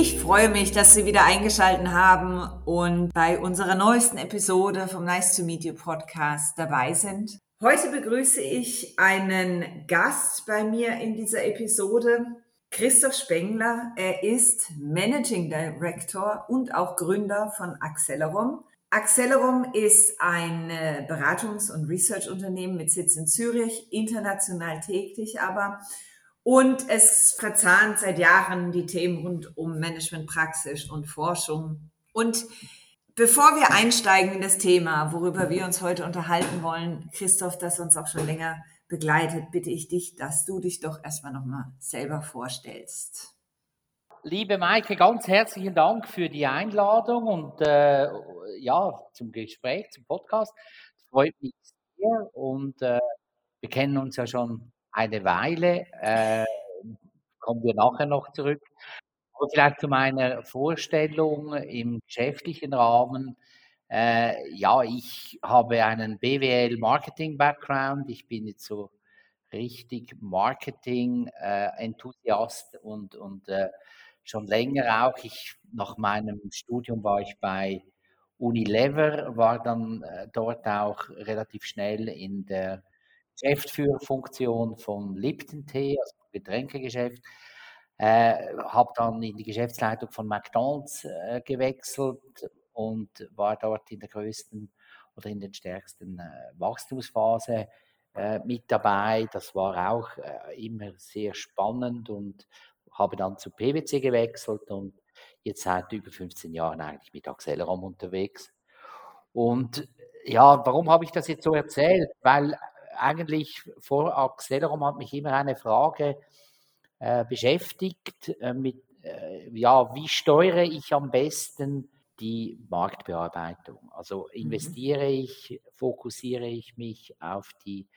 Ich freue mich, dass Sie wieder eingeschaltet haben und bei unserer neuesten Episode vom Nice to Meet You Podcast dabei sind. Heute begrüße ich einen Gast bei mir in dieser Episode, Christoph Spengler. Er ist Managing Director und auch Gründer von Accelerum. Accelerum ist ein Beratungs- und Research-Unternehmen mit Sitz in Zürich, international tätig aber. Und es verzahnt seit Jahren die Themen rund um Managementpraxis und Forschung. Und bevor wir einsteigen in das Thema, worüber wir uns heute unterhalten wollen, Christoph, das uns auch schon länger begleitet, bitte ich dich, dass du dich doch erstmal nochmal selber vorstellst. Liebe Maike, ganz herzlichen Dank für die Einladung und äh, ja, zum Gespräch, zum Podcast. Freut mich sehr und äh, wir kennen uns ja schon eine Weile. Äh, kommen wir nachher noch zurück. Aber vielleicht zu meiner Vorstellung im geschäftlichen Rahmen. Äh, ja, ich habe einen BWL Marketing Background. Ich bin jetzt so richtig Marketing äh, und, und äh, schon länger auch. Ich, nach meinem Studium war ich bei Unilever, war dann äh, dort auch relativ schnell in der Geschäftsführerfunktion von Lipton Tee, also Getränkegeschäft. Äh, habe dann in die Geschäftsleitung von McDonald's äh, gewechselt und war dort in der größten oder in den stärksten äh, Wachstumsphase äh, mit dabei. Das war auch äh, immer sehr spannend und habe dann zu PwC gewechselt und jetzt seit über 15 Jahren eigentlich mit Accelerom unterwegs. Und ja, warum habe ich das jetzt so erzählt? Weil eigentlich vor Accelerom hat mich immer eine Frage äh, beschäftigt äh, mit, äh, ja, wie steuere ich am besten die Marktbearbeitung? Also mhm. investiere mhm. ich, fokussiere ich mich auf die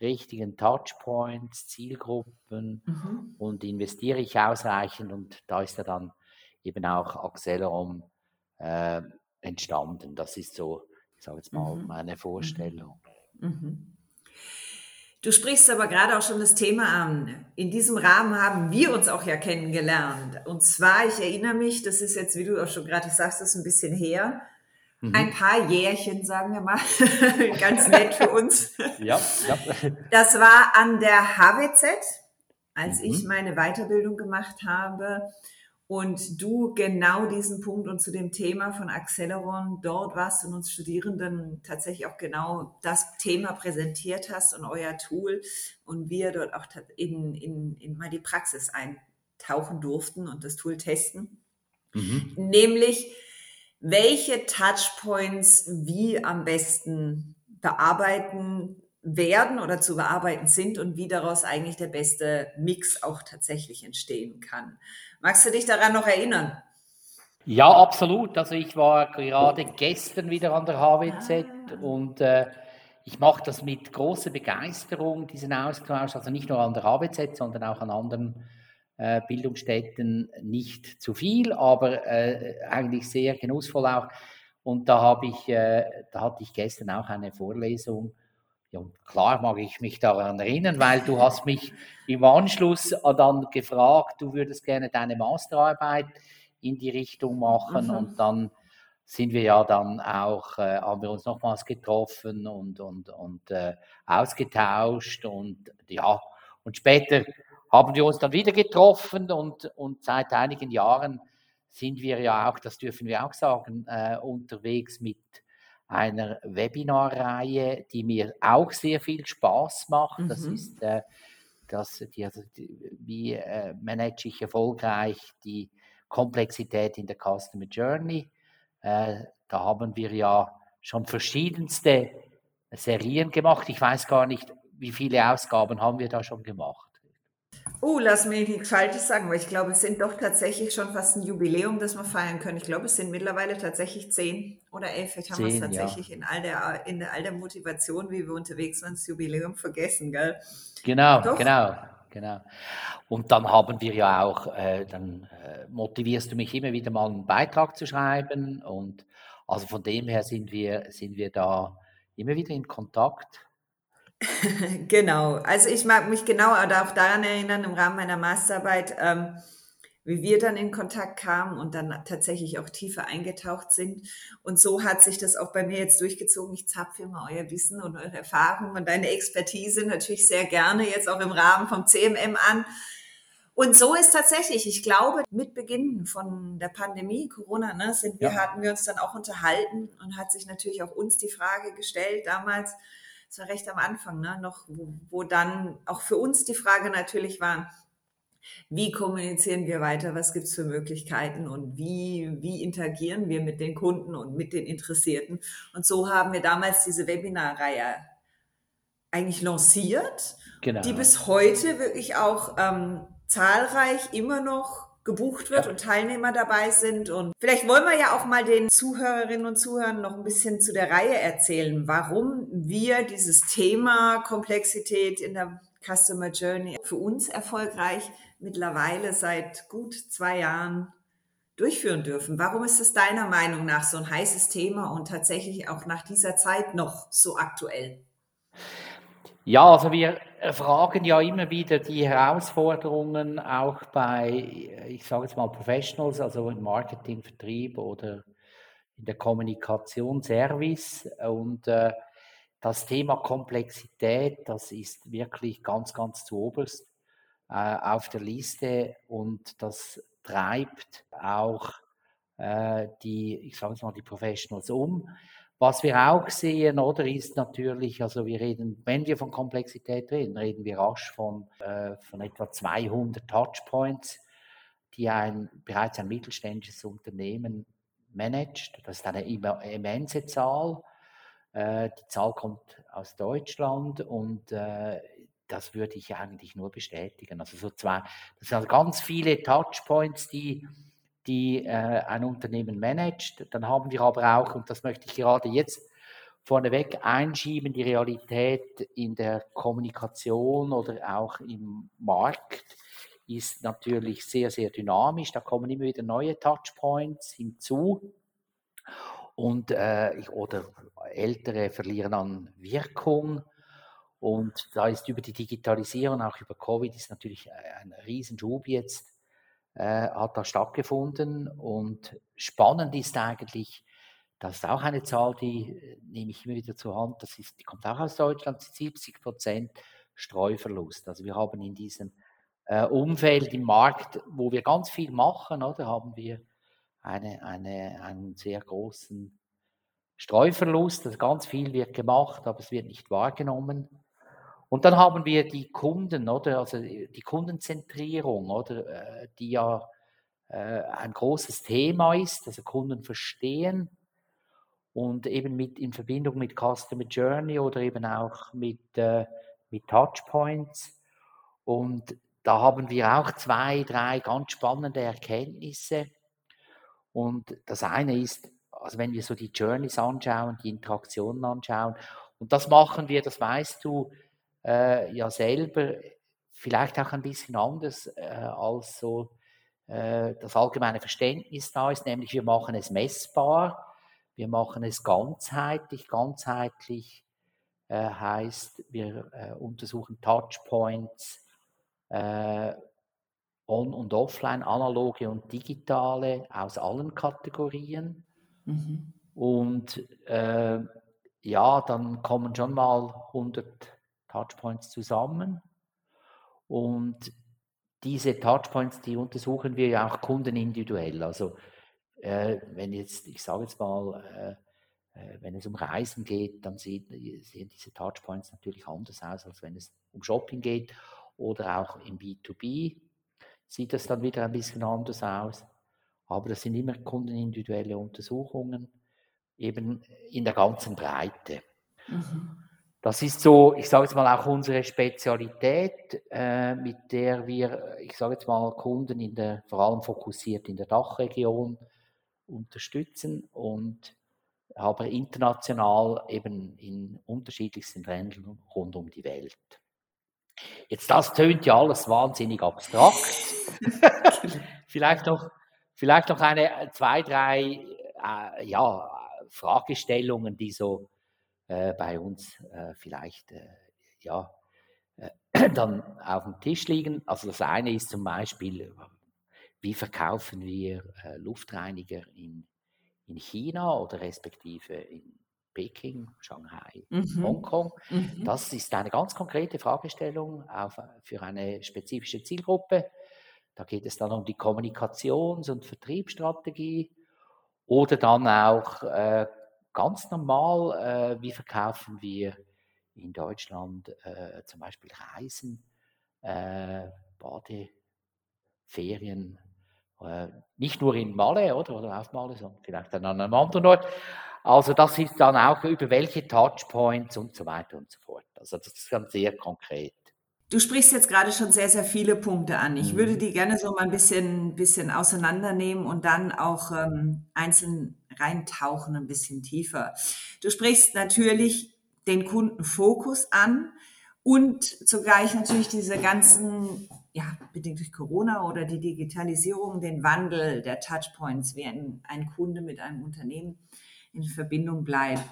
richtigen Touchpoints, Zielgruppen mhm. und investiere ich ausreichend und da ist ja dann eben auch Accelerom äh, entstanden. Das ist so, ich sage jetzt mal, mhm. meine Vorstellung. Mhm. Du sprichst aber gerade auch schon das Thema an. In diesem Rahmen haben wir uns auch ja kennengelernt. Und zwar, ich erinnere mich, das ist jetzt, wie du auch schon gerade sagst, das ist ein bisschen her. Mhm. Ein paar Jährchen, sagen wir mal. Ganz nett für uns. ja, ja. Das war an der HWZ, als mhm. ich meine Weiterbildung gemacht habe und du genau diesen Punkt und zu dem Thema von Acceleron dort warst und uns Studierenden tatsächlich auch genau das Thema präsentiert hast und euer Tool und wir dort auch in, in, in mal die Praxis eintauchen durften und das Tool testen. Mhm. Nämlich, welche Touchpoints wie am besten bearbeiten werden oder zu bearbeiten sind und wie daraus eigentlich der beste Mix auch tatsächlich entstehen kann. Magst du dich daran noch erinnern? Ja, absolut. Also ich war gerade gestern wieder an der HWZ ah. und äh, ich mache das mit großer Begeisterung, diesen Austausch, also nicht nur an der HWZ, sondern auch an anderen äh, Bildungsstätten nicht zu viel, aber äh, eigentlich sehr genussvoll auch. Und da habe ich, äh, da hatte ich gestern auch eine Vorlesung ja, klar mag ich mich daran erinnern, weil du hast mich im Anschluss dann gefragt, du würdest gerne deine Masterarbeit in die Richtung machen mhm. und dann sind wir ja dann auch, äh, haben wir uns nochmals getroffen und, und, und äh, ausgetauscht und ja, und später haben wir uns dann wieder getroffen und, und seit einigen Jahren sind wir ja auch, das dürfen wir auch sagen, äh, unterwegs mit einer Webinarreihe, die mir auch sehr viel Spaß macht. Mhm. Das ist äh, das, die, also die, wie äh, manage ich erfolgreich die Komplexität in der Customer Journey. Äh, da haben wir ja schon verschiedenste Serien gemacht. Ich weiß gar nicht, wie viele Ausgaben haben wir da schon gemacht. Oh, lass mich nichts Falsches sagen, weil ich glaube, es sind doch tatsächlich schon fast ein Jubiläum, das wir feiern können. Ich glaube, es sind mittlerweile tatsächlich zehn oder elf. Vielleicht haben wir es tatsächlich ja. in, all der, in all der Motivation, wie wir unterwegs waren, das Jubiläum vergessen, gell? Genau, doch. genau, genau. Und dann haben wir ja auch, äh, dann äh, motivierst du mich immer wieder mal einen Beitrag zu schreiben. Und also von dem her sind wir, sind wir da immer wieder in Kontakt. genau. Also ich mag mich genau auch daran erinnern, im Rahmen meiner Masterarbeit ähm, wie wir dann in Kontakt kamen und dann tatsächlich auch tiefer eingetaucht sind. Und so hat sich das auch bei mir jetzt durchgezogen. Ich zapfe immer euer Wissen und eure Erfahrung und deine Expertise natürlich sehr gerne jetzt auch im Rahmen vom CMM an. Und so ist tatsächlich, ich glaube, mit Beginn von der Pandemie, Corona, ne, sind wir, ja. hatten wir uns dann auch unterhalten und hat sich natürlich auch uns die Frage gestellt damals, war recht am Anfang, ne, noch, wo, wo dann auch für uns die Frage natürlich war, wie kommunizieren wir weiter, was gibt es für Möglichkeiten und wie, wie interagieren wir mit den Kunden und mit den Interessierten. Und so haben wir damals diese Webinarreihe eigentlich lanciert, genau. die bis heute wirklich auch ähm, zahlreich immer noch gebucht wird und Teilnehmer dabei sind. Und vielleicht wollen wir ja auch mal den Zuhörerinnen und Zuhörern noch ein bisschen zu der Reihe erzählen, warum wir dieses Thema Komplexität in der Customer Journey für uns erfolgreich mittlerweile seit gut zwei Jahren durchführen dürfen. Warum ist es deiner Meinung nach so ein heißes Thema und tatsächlich auch nach dieser Zeit noch so aktuell? Ja, also wir fragen ja immer wieder die Herausforderungen auch bei, ich sage jetzt mal Professionals, also im Marketing, Vertrieb oder in der Kommunikation, Service und äh, das Thema Komplexität, das ist wirklich ganz, ganz zu oberst äh, auf der Liste und das treibt auch äh, die, ich sage jetzt mal, die Professionals um. Was wir auch sehen, oder, ist natürlich, also wir reden, wenn wir von Komplexität reden, reden wir rasch von, äh, von etwa 200 Touchpoints, die ein, bereits ein mittelständisches Unternehmen managt. Das ist eine immense Zahl. Äh, die Zahl kommt aus Deutschland und äh, das würde ich eigentlich nur bestätigen. Also so zwei, das sind also ganz viele Touchpoints, die, die äh, ein Unternehmen managt. Dann haben wir aber auch, und das möchte ich gerade jetzt vorneweg einschieben, die Realität in der Kommunikation oder auch im Markt ist natürlich sehr, sehr dynamisch. Da kommen immer wieder neue Touchpoints hinzu. Und, äh, oder ältere verlieren an Wirkung. Und da ist über die Digitalisierung, auch über Covid, ist natürlich ein Riesenschub jetzt, äh, hat da stattgefunden. Und spannend ist eigentlich, das ist auch eine Zahl, die äh, nehme ich immer wieder zur Hand, das ist, die kommt auch aus Deutschland, 70 Prozent Streuverlust. Also wir haben in diesem äh, Umfeld im Markt, wo wir ganz viel machen, oder, haben wir eine, eine, einen sehr großen Streuverlust. Also ganz viel wird gemacht, aber es wird nicht wahrgenommen. Und dann haben wir die Kunden, oder? Also die Kundenzentrierung, oder? Äh, die ja äh, ein großes Thema ist, also Kunden verstehen und eben mit in Verbindung mit Customer Journey oder eben auch mit, äh, mit Touchpoints. Und da haben wir auch zwei, drei ganz spannende Erkenntnisse. Und das eine ist, also wenn wir so die Journeys anschauen, die Interaktionen anschauen, und das machen wir, das weißt du, äh, ja selber vielleicht auch ein bisschen anders äh, als so äh, das allgemeine Verständnis da ist, nämlich wir machen es messbar, wir machen es ganzheitlich. Ganzheitlich äh, heißt, wir äh, untersuchen Touchpoints, äh, on- und offline, analoge und digitale aus allen Kategorien. Mhm. Und äh, ja, dann kommen schon mal 100 Touchpoints zusammen. Und diese Touchpoints, die untersuchen wir ja auch kundenindividuell. Also äh, wenn jetzt, ich sage jetzt mal, äh, äh, wenn es um Reisen geht, dann sehen, sehen diese Touchpoints natürlich anders aus, als wenn es um Shopping geht oder auch im B2B sieht das dann wieder ein bisschen anders aus. Aber das sind immer kundenindividuelle Untersuchungen, eben in der ganzen Breite. Mhm. Das ist so, ich sage jetzt mal auch unsere Spezialität, äh, mit der wir, ich sage jetzt mal, Kunden in der, vor allem fokussiert in der Dachregion unterstützen und aber international eben in unterschiedlichsten Ländern rund um die Welt. Jetzt, das tönt ja alles wahnsinnig abstrakt. vielleicht, noch, vielleicht noch eine, zwei, drei äh, ja, Fragestellungen, die so äh, bei uns äh, vielleicht äh, ja, äh, dann auf dem Tisch liegen. Also das eine ist zum Beispiel, wie verkaufen wir äh, Luftreiniger in, in China oder respektive in Peking, Shanghai, mhm. Hongkong. Mhm. Das ist eine ganz konkrete Fragestellung auf, für eine spezifische Zielgruppe. Da geht es dann um die Kommunikations- und Vertriebsstrategie oder dann auch äh, ganz normal, äh, wie verkaufen wir in Deutschland äh, zum Beispiel Reisen, äh, Badeferien, äh, nicht nur in Malle oder, oder auf Malle, sondern vielleicht an einem anderen Ort. Also das ist dann auch über welche Touchpoints und so weiter und so fort. Also das ist dann sehr konkret. Du sprichst jetzt gerade schon sehr, sehr viele Punkte an. Ich mhm. würde die gerne so mal ein bisschen, bisschen auseinandernehmen und dann auch ähm, einzeln reintauchen, ein bisschen tiefer. Du sprichst natürlich den Kundenfokus an und zugleich natürlich diese ganzen, ja, bedingt durch Corona oder die Digitalisierung, den Wandel der Touchpoints, wie ein, ein Kunde mit einem Unternehmen in Verbindung bleibt.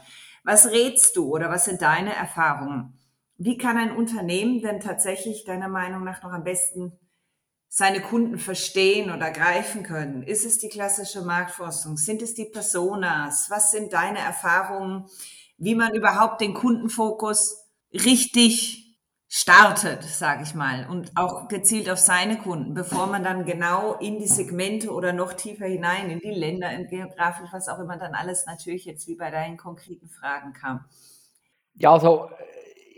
Was rätst du oder was sind deine Erfahrungen? Wie kann ein Unternehmen denn tatsächlich deiner Meinung nach noch am besten seine Kunden verstehen oder greifen können? Ist es die klassische Marktforschung? Sind es die Personas? Was sind deine Erfahrungen, wie man überhaupt den Kundenfokus richtig startet, sage ich mal, und auch gezielt auf seine Kunden, bevor man dann genau in die Segmente oder noch tiefer hinein, in die Länder, in geografisch, was auch immer dann alles natürlich jetzt wie bei deinen konkreten Fragen kam? Ja, also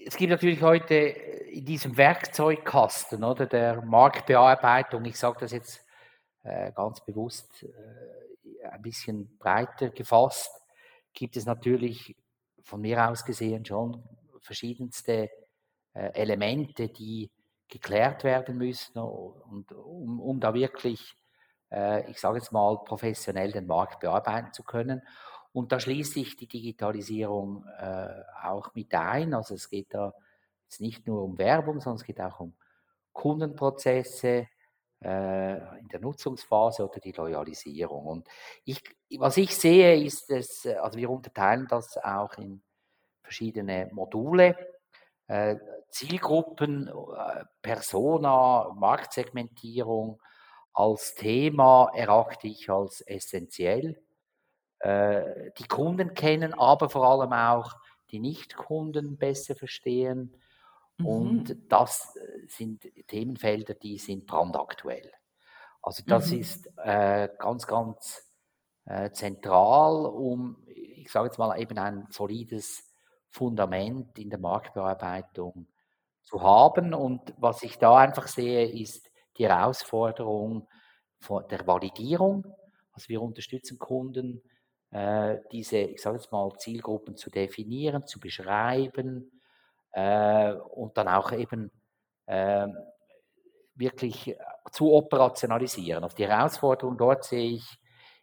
es gibt natürlich heute in diesem Werkzeugkasten oder der Marktbearbeitung, ich sage das jetzt äh, ganz bewusst äh, ein bisschen breiter gefasst, gibt es natürlich von mir aus gesehen schon verschiedenste äh, Elemente, die geklärt werden müssen und um, um da wirklich, äh, ich sage jetzt mal, professionell den Markt bearbeiten zu können. Und da schließt sich die Digitalisierung äh, auch mit ein. Also es geht da jetzt nicht nur um Werbung, sondern es geht auch um Kundenprozesse äh, in der Nutzungsphase oder die Loyalisierung. Und ich, was ich sehe, ist, dass, also wir unterteilen das auch in verschiedene Module. Äh, Zielgruppen, äh, Persona, Marktsegmentierung als Thema erachte ich als essentiell. Äh, die Kunden kennen, aber vor allem auch die Nicht-Kunden besser verstehen. Mhm. Und das äh, sind Themenfelder, die sind brandaktuell. Also das mhm. ist äh, ganz, ganz äh, zentral, um, ich sage jetzt mal, eben ein solides Fundament in der Marktbearbeitung zu haben. Und was ich da einfach sehe, ist die Herausforderung von der Validierung. Also wir unterstützen Kunden äh, diese, ich sage jetzt mal, Zielgruppen zu definieren, zu beschreiben äh, und dann auch eben äh, wirklich zu operationalisieren. Also die Herausforderung dort sehe ich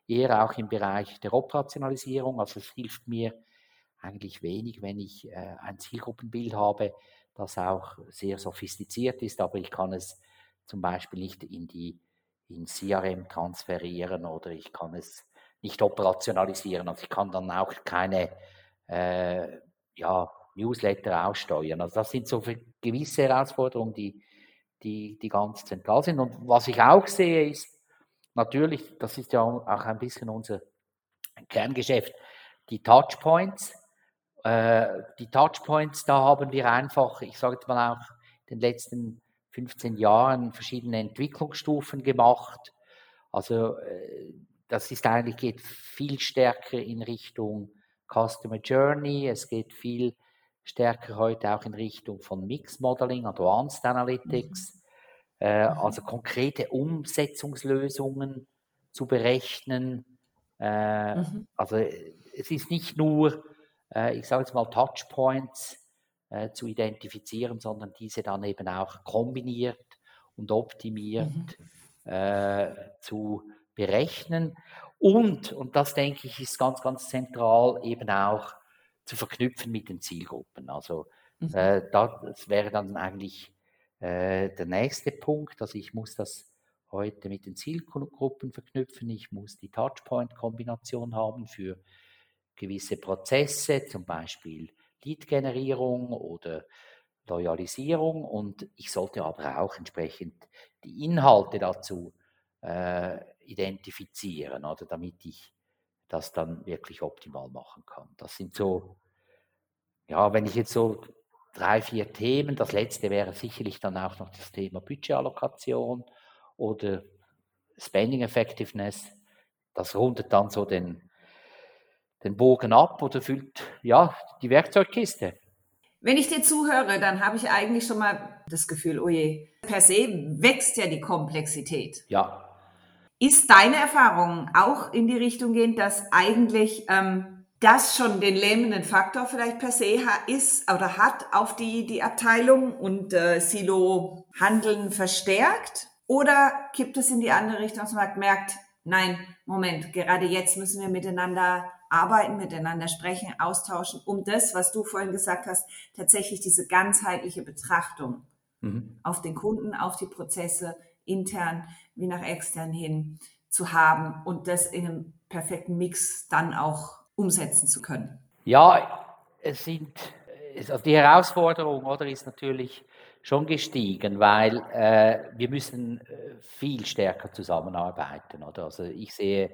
eher auch im Bereich der Operationalisierung. Also es hilft mir eigentlich wenig, wenn ich äh, ein Zielgruppenbild habe, das auch sehr sophistiziert ist, aber ich kann es zum Beispiel nicht in die in CRM transferieren oder ich kann es nicht operationalisieren. Also ich kann dann auch keine äh, ja, Newsletter aussteuern. Also das sind so gewisse Herausforderungen, die, die, die ganz zentral sind. Und was ich auch sehe, ist natürlich, das ist ja auch ein bisschen unser Kerngeschäft, die Touchpoints. Äh, die Touchpoints, da haben wir einfach, ich sage jetzt mal auch in den letzten 15 Jahren verschiedene Entwicklungsstufen gemacht. Also äh, das ist eigentlich, geht viel stärker in Richtung Customer Journey, es geht viel stärker heute auch in Richtung von Mix Modeling, Advanced Analytics, mhm. äh, mhm. also konkrete Umsetzungslösungen zu berechnen. Äh, mhm. Also es ist nicht nur, äh, ich sage jetzt mal, Touchpoints äh, zu identifizieren, sondern diese dann eben auch kombiniert und optimiert mhm. äh, zu berechnen. Und, und das denke ich, ist ganz, ganz zentral, eben auch zu verknüpfen mit den Zielgruppen. Also mhm. äh, das wäre dann eigentlich äh, der nächste Punkt. Also ich muss das heute mit den Zielgruppen verknüpfen. Ich muss die Touchpoint-Kombination haben für gewisse Prozesse, zum Beispiel Lead-Generierung oder Loyalisierung. Und ich sollte aber auch entsprechend die Inhalte dazu äh, identifizieren, oder damit ich das dann wirklich optimal machen kann. Das sind so, ja, wenn ich jetzt so drei, vier Themen, das letzte wäre sicherlich dann auch noch das Thema Budgetallokation oder Spending Effectiveness. Das rundet dann so den, den Bogen ab oder füllt ja die Werkzeugkiste. Wenn ich dir zuhöre, dann habe ich eigentlich schon mal das Gefühl, oh je, per se wächst ja die Komplexität. Ja. Ist deine Erfahrung auch in die Richtung gehend, dass eigentlich ähm, das schon den lähmenden Faktor vielleicht per se ist oder hat auf die, die Abteilung und äh, Silo-Handeln verstärkt? Oder kippt es in die andere Richtung, dass man merkt, nein, Moment, gerade jetzt müssen wir miteinander arbeiten, miteinander sprechen, austauschen, um das, was du vorhin gesagt hast, tatsächlich diese ganzheitliche Betrachtung mhm. auf den Kunden, auf die Prozesse intern wie nach extern hin zu haben und das in einem perfekten Mix dann auch umsetzen zu können. Ja, es sind also die Herausforderung oder ist natürlich schon gestiegen, weil äh, wir müssen äh, viel stärker zusammenarbeiten. Oder? Also ich sehe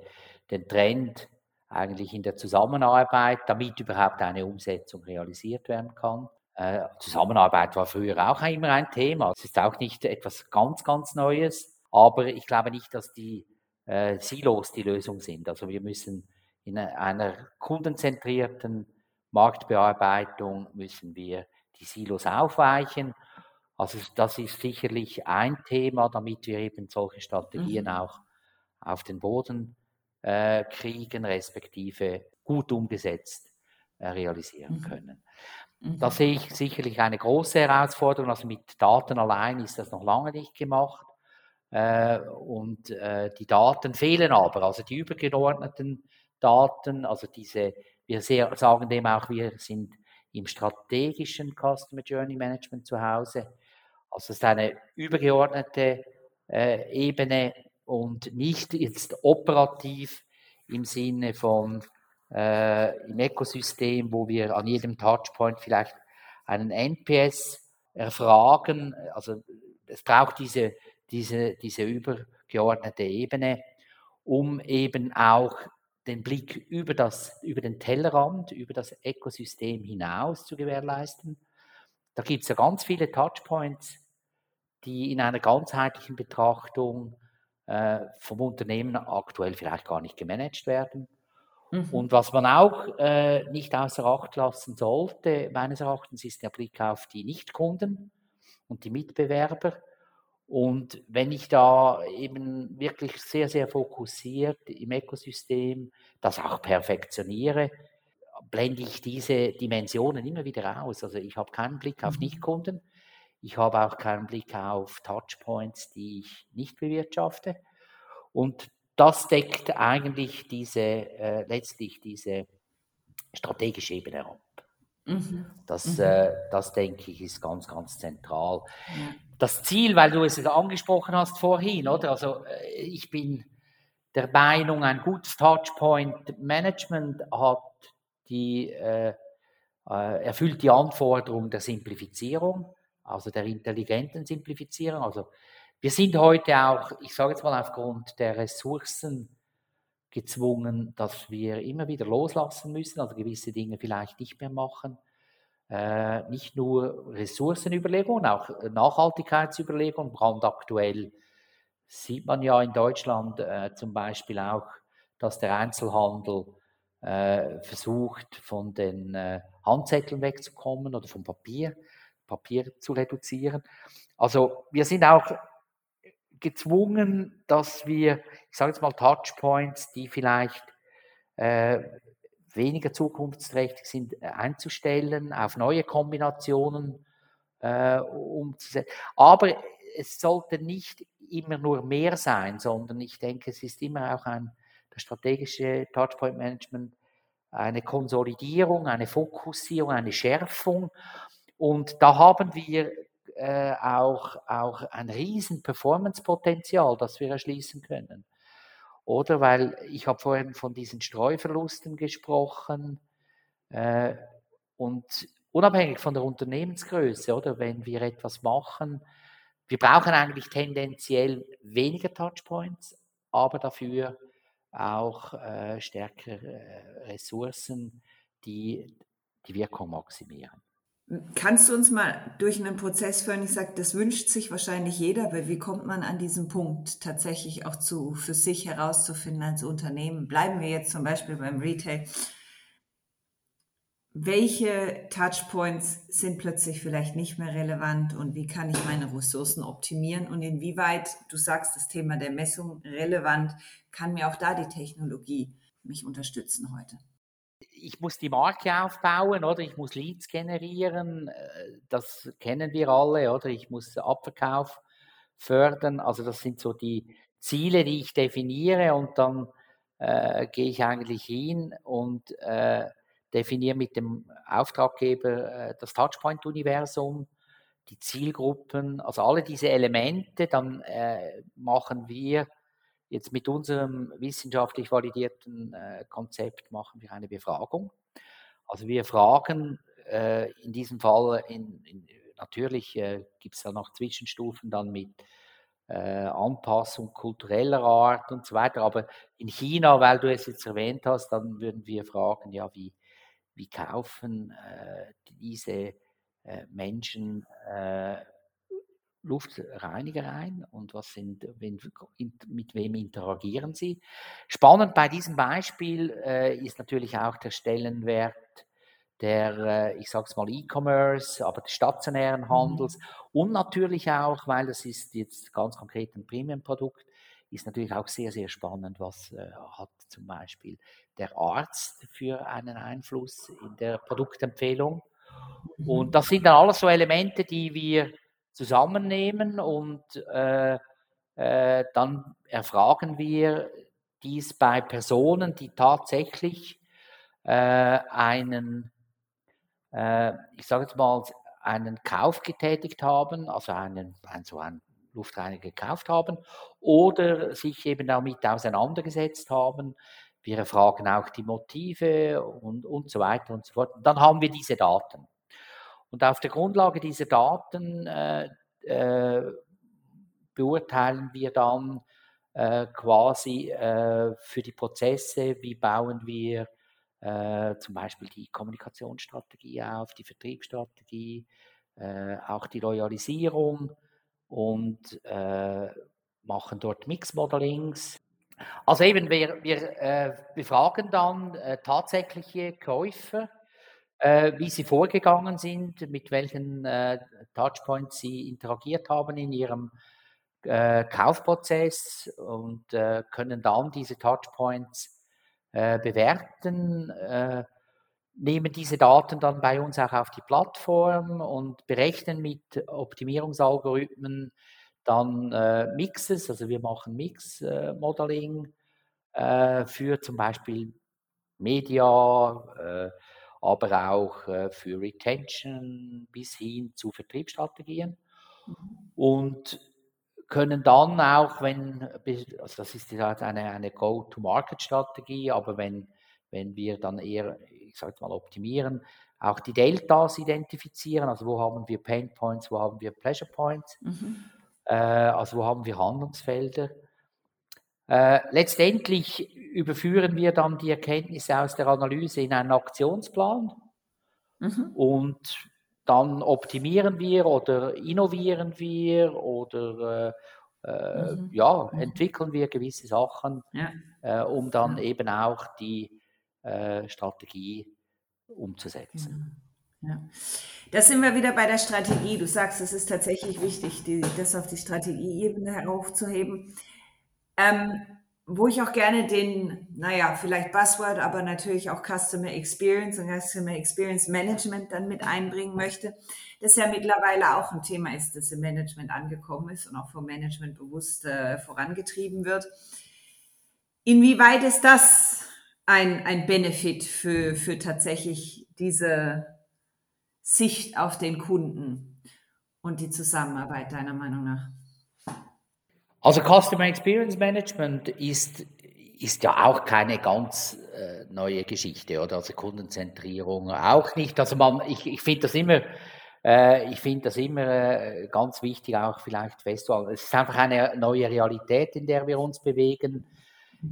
den Trend eigentlich in der Zusammenarbeit, damit überhaupt eine Umsetzung realisiert werden kann. Äh, Zusammenarbeit war früher auch immer ein Thema. Es ist auch nicht etwas ganz, ganz Neues, aber ich glaube nicht, dass die äh, Silos die Lösung sind. Also wir müssen in einer kundenzentrierten Marktbearbeitung müssen wir die Silos aufweichen. Also das ist sicherlich ein Thema, damit wir eben solche Strategien mhm. auch auf den Boden äh, kriegen, respektive gut umgesetzt äh, realisieren mhm. können. Mhm. Da sehe ich sicherlich eine große Herausforderung. Also mit Daten allein ist das noch lange nicht gemacht. Äh, und äh, die Daten fehlen aber, also die übergeordneten Daten, also diese, wir sehr, sagen dem auch, wir sind im strategischen Customer Journey Management zu Hause. Also es ist eine übergeordnete äh, Ebene und nicht jetzt operativ im Sinne von äh, im Ökosystem, wo wir an jedem Touchpoint vielleicht einen NPS erfragen. Also es braucht diese, diese, diese übergeordnete Ebene, um eben auch den Blick über, das, über den Tellerrand, über das Ökosystem hinaus zu gewährleisten. Da gibt es ja ganz viele Touchpoints, die in einer ganzheitlichen Betrachtung äh, vom Unternehmen aktuell vielleicht gar nicht gemanagt werden. Mhm. Und was man auch äh, nicht außer Acht lassen sollte, meines Erachtens, ist der Blick auf die Nichtkunden und die Mitbewerber. Und wenn ich da eben wirklich sehr, sehr fokussiert im Ökosystem das auch perfektioniere, blende ich diese Dimensionen immer wieder aus. Also ich habe keinen Blick auf mhm. Nichtkunden, ich habe auch keinen Blick auf Touchpoints, die ich nicht bewirtschafte. Und das deckt eigentlich diese, äh, letztlich diese strategische Ebene ab. Mhm. Das, mhm. Äh, das denke ich ist ganz, ganz zentral. Ja. Das Ziel, weil du es angesprochen hast vorhin, oder? Also äh, ich bin der Meinung, ein gutes Touchpoint-Management hat die, äh, äh, erfüllt die Anforderungen der Simplifizierung, also der intelligenten Simplifizierung. Also wir sind heute auch, ich sage jetzt mal aufgrund der Ressourcen gezwungen, dass wir immer wieder loslassen müssen, also gewisse Dinge vielleicht nicht mehr machen. Äh, nicht nur Ressourcenüberlegungen, auch Nachhaltigkeitsüberlegungen, brandaktuell sieht man ja in Deutschland äh, zum Beispiel auch, dass der Einzelhandel äh, versucht, von den äh, Handzetteln wegzukommen oder vom Papier, Papier zu reduzieren. Also wir sind auch gezwungen, dass wir, ich sage jetzt mal, Touchpoints, die vielleicht äh, weniger zukunftsträchtig sind, äh, einzustellen, auf neue Kombinationen äh, umzusetzen. Aber es sollte nicht immer nur mehr sein, sondern ich denke, es ist immer auch ein das strategische Touchpoint Management eine Konsolidierung, eine Fokussierung, eine Schärfung. Und da haben wir äh, auch, auch ein riesen Performance-Potenzial, das wir erschließen können. Oder weil ich habe vorhin von diesen Streuverlusten gesprochen äh, und unabhängig von der Unternehmensgröße, oder wenn wir etwas machen, wir brauchen eigentlich tendenziell weniger Touchpoints, aber dafür auch äh, stärker äh, Ressourcen, die die Wirkung maximieren. Kannst du uns mal durch einen Prozess führen? Ich sage, das wünscht sich wahrscheinlich jeder, aber wie kommt man an diesen Punkt tatsächlich auch zu, für sich herauszufinden als Unternehmen? Bleiben wir jetzt zum Beispiel beim Retail. Welche Touchpoints sind plötzlich vielleicht nicht mehr relevant und wie kann ich meine Ressourcen optimieren und inwieweit, du sagst, das Thema der Messung relevant, kann mir auch da die Technologie mich unterstützen heute? Ich muss die Marke aufbauen, oder? Ich muss Leads generieren, äh, das kennen wir alle, oder? Ich muss Abverkauf fördern. Also das sind so die Ziele, die ich definiere und dann äh, gehe ich eigentlich hin und äh, definiere mit dem Auftraggeber äh, das Touchpoint-Universum, die Zielgruppen, also alle diese Elemente, dann äh, machen wir Jetzt mit unserem wissenschaftlich validierten äh, Konzept machen wir eine Befragung. Also wir fragen äh, in diesem Fall, in, in, natürlich äh, gibt es da noch Zwischenstufen dann mit äh, Anpassung kultureller Art und so weiter. Aber in China, weil du es jetzt erwähnt hast, dann würden wir fragen, ja, wie, wie kaufen äh, diese äh, Menschen Luftreiniger ein und was sind, mit wem interagieren sie. Spannend bei diesem Beispiel äh, ist natürlich auch der Stellenwert der, äh, ich sage es mal, E-Commerce, aber des stationären mhm. Handels mhm. und natürlich auch, weil das ist jetzt ganz konkret ein Premium-Produkt, ist natürlich auch sehr, sehr spannend, was äh, hat zum Beispiel der Arzt für einen Einfluss in der Produktempfehlung. Mhm. Und das sind dann alles so Elemente, die wir zusammennehmen und äh, äh, dann erfragen wir dies bei Personen, die tatsächlich äh, einen, äh, ich sage jetzt mal, einen Kauf getätigt haben, also einen, einen so einen Luftreiniger gekauft haben oder sich eben damit auseinandergesetzt haben. Wir erfragen auch die Motive und, und so weiter und so fort. Dann haben wir diese Daten. Und auf der Grundlage dieser Daten äh, äh, beurteilen wir dann äh, quasi äh, für die Prozesse, wie bauen wir äh, zum Beispiel die Kommunikationsstrategie auf, die Vertriebsstrategie, äh, auch die Loyalisierung und machen dort Mix-Modelings. Also eben, wir, wir befragen dann tatsächliche Käufer wie Sie vorgegangen sind, mit welchen äh, Touchpoints Sie interagiert haben in Ihrem äh, Kaufprozess und äh, können dann diese Touchpoints äh, bewerten, äh, nehmen diese Daten dann bei uns auch auf die Plattform und berechnen mit Optimierungsalgorithmen dann Mixes, also wir machen Mix-Modeling für zum Beispiel Media, aber auch äh, für Retention bis hin zu Vertriebsstrategien. Mhm. Und können dann auch, wenn, also das ist halt eine, eine Go-to-Market-Strategie, aber wenn, wenn wir dann eher, ich sage mal, optimieren, auch die Deltas identifizieren, also wo haben wir Pain Points, wo haben wir Pleasure Points, mhm. äh, also wo haben wir Handlungsfelder äh, letztendlich überführen wir dann die Erkenntnisse aus der Analyse in einen Aktionsplan mhm. und dann optimieren wir oder innovieren wir oder äh, äh mhm. ja, mhm. entwickeln wir gewisse Sachen, ja. äh, um dann ja. eben auch die äh, Strategie umzusetzen. Ja. Da sind wir wieder bei der Strategie. Du sagst, es ist tatsächlich wichtig, die, das auf die Strategieebene heraufzuheben. Ähm, wo ich auch gerne den, naja, vielleicht Buzzword, aber natürlich auch Customer Experience und Customer Experience Management dann mit einbringen möchte, das ja mittlerweile auch ein Thema ist, das im Management angekommen ist und auch vom Management bewusst äh, vorangetrieben wird. Inwieweit ist das ein, ein Benefit für, für tatsächlich diese Sicht auf den Kunden und die Zusammenarbeit deiner Meinung nach? Also Customer Experience Management ist, ist ja auch keine ganz äh, neue Geschichte, oder? Also Kundenzentrierung auch nicht. Also man, ich, ich finde das immer Äh, ich finde das immer äh, ganz wichtig, auch vielleicht festzuhalten. Es ist einfach eine neue Realität, in der wir uns bewegen.